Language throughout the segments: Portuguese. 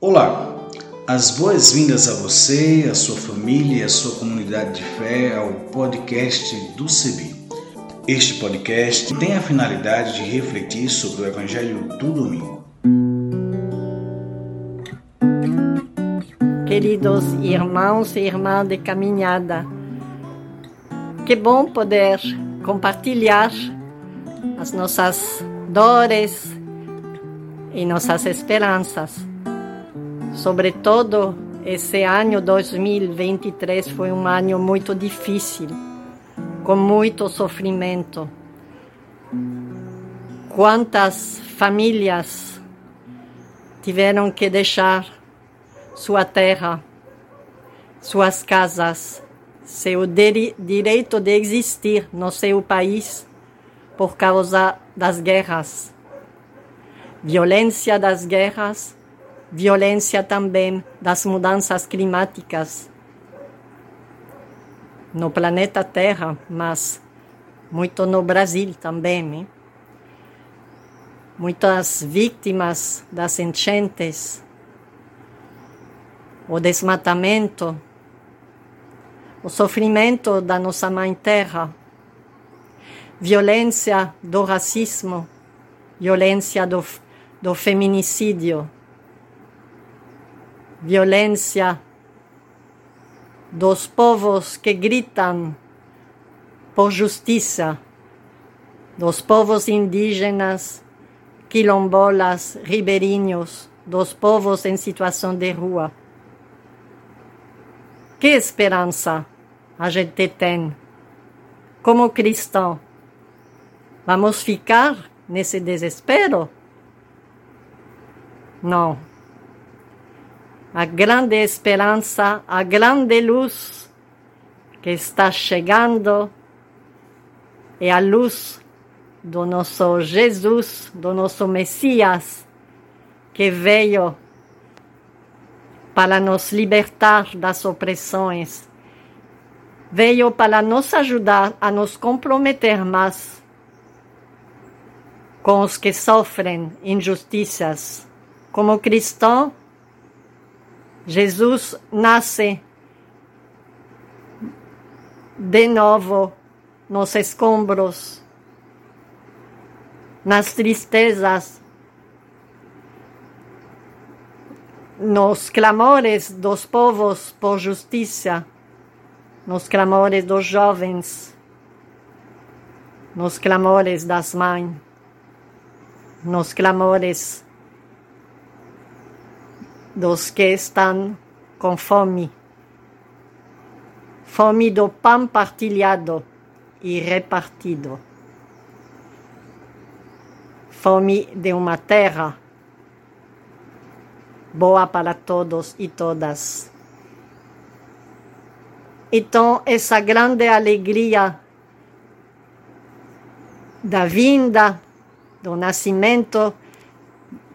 Olá, as boas-vindas a você, a sua família e a sua comunidade de fé ao podcast do CEBI. Este podcast tem a finalidade de refletir sobre o Evangelho do Domingo. Queridos irmãos e irmãs de caminhada, que bom poder compartilhar as nossas dores e nossas esperanças. Sobretudo, esse ano 2023 foi um ano muito difícil, com muito sofrimento. Quantas famílias tiveram que deixar sua terra, suas casas, seu direito de existir no seu país por causa das guerras. Violência das guerras violência também das mudanças climáticas no planeta Terra, mas muito no Brasil também. Né? Muitas vítimas das enchentes, o desmatamento, o sofrimento da nossa mãe Terra, violência do racismo, violência do, do feminicídio violência dos povos que gritam por justiça, dos povos indígenas, quilombolas, ribeirinhos, dos povos em situação de rua. Que esperança a gente tem como cristão? Vamos ficar nesse desespero? Não a grande esperança, a grande luz que está chegando é a luz do nosso Jesus, do nosso Messias, que veio para nos libertar das opressões, veio para nos ajudar a nos comprometer mais com os que sofrem injustiças. Como cristão, Jesus nasce de novo nos escombros, nas tristezas, nos clamores dos povos por justiça, nos clamores dos jovens, nos clamores das mães, nos clamores dos que estão com fome. Fome do pão partilhado e repartido. Fome de uma terra boa para todos e todas. Então, essa grande alegria da vinda, do nascimento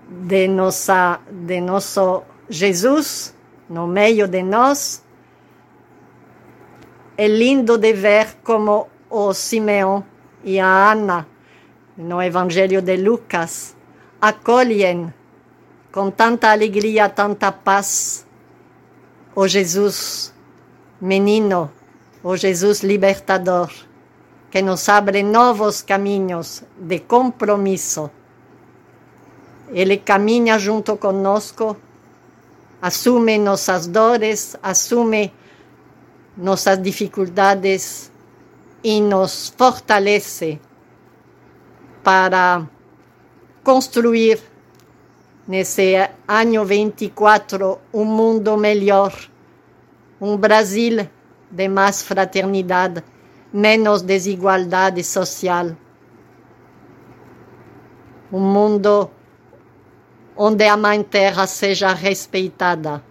de, nossa, de nosso Jesus no meio de nós. É lindo de ver como o Simeão e a Ana, no Evangelho de Lucas, acolhem com tanta alegria, tanta paz o Jesus menino, o Jesus libertador, que nos abre novos caminhos de compromisso. Ele caminha junto conosco assume nossas dores, assume nossas dificuldades e nos fortalece para construir nesse ano 24 um mundo melhor, um Brasil de mais fraternidade, menos desigualdade social, um mundo onde a Mãe Terra seja respeitada.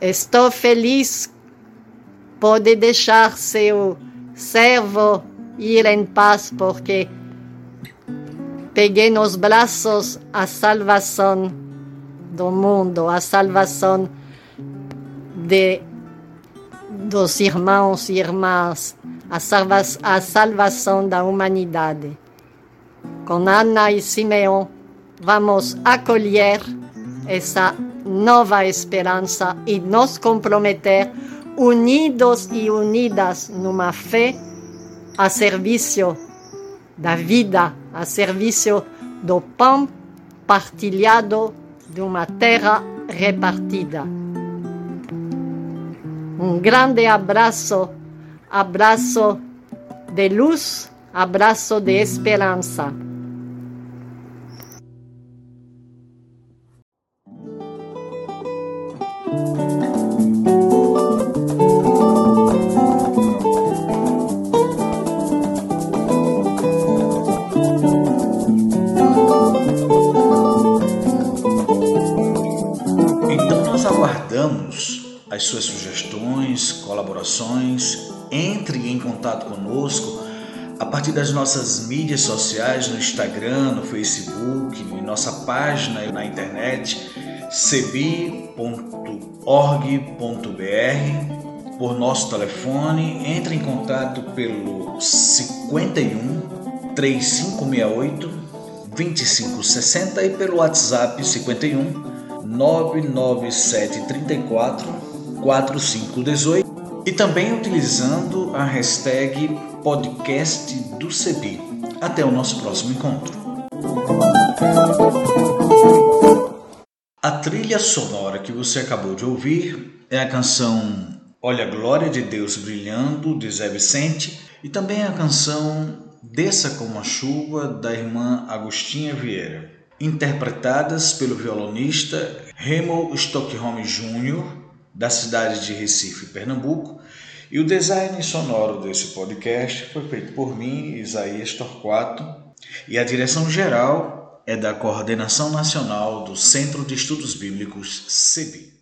Estou feliz, pode deixar seu servo ir em paz, porque peguei nos braços a salvação do mundo, a salvação de, dos irmãos e irmãs, a, salva, a salvação da humanidade com Ana e Simeão, vamos acolher essa nova esperança e nos comprometer unidos e unidas numa fé a serviço da vida, a serviço do pão partilhado de uma terra repartida. Um grande abraço, abraço de luz, abraço de esperança. as suas sugestões, colaborações. Entre em contato conosco a partir das nossas mídias sociais, no Instagram, no Facebook, em nossa página na internet, cebi.org.br, por nosso telefone. Entre em contato pelo 51 3568 2560 e pelo WhatsApp 51 99734 4518 e também utilizando a hashtag podcast do CEBI. Até o nosso próximo encontro. A trilha sonora que você acabou de ouvir é a canção Olha a Glória de Deus Brilhando, de Zé Vicente, e também a canção Desça como a Chuva, da irmã Agostinha Vieira, interpretadas pelo violonista Remo Stockholm Jr., da cidade de Recife, Pernambuco, e o design sonoro desse podcast foi feito por mim, Isaías Torquato, e a direção geral é da Coordenação Nacional do Centro de Estudos Bíblicos, CEBI.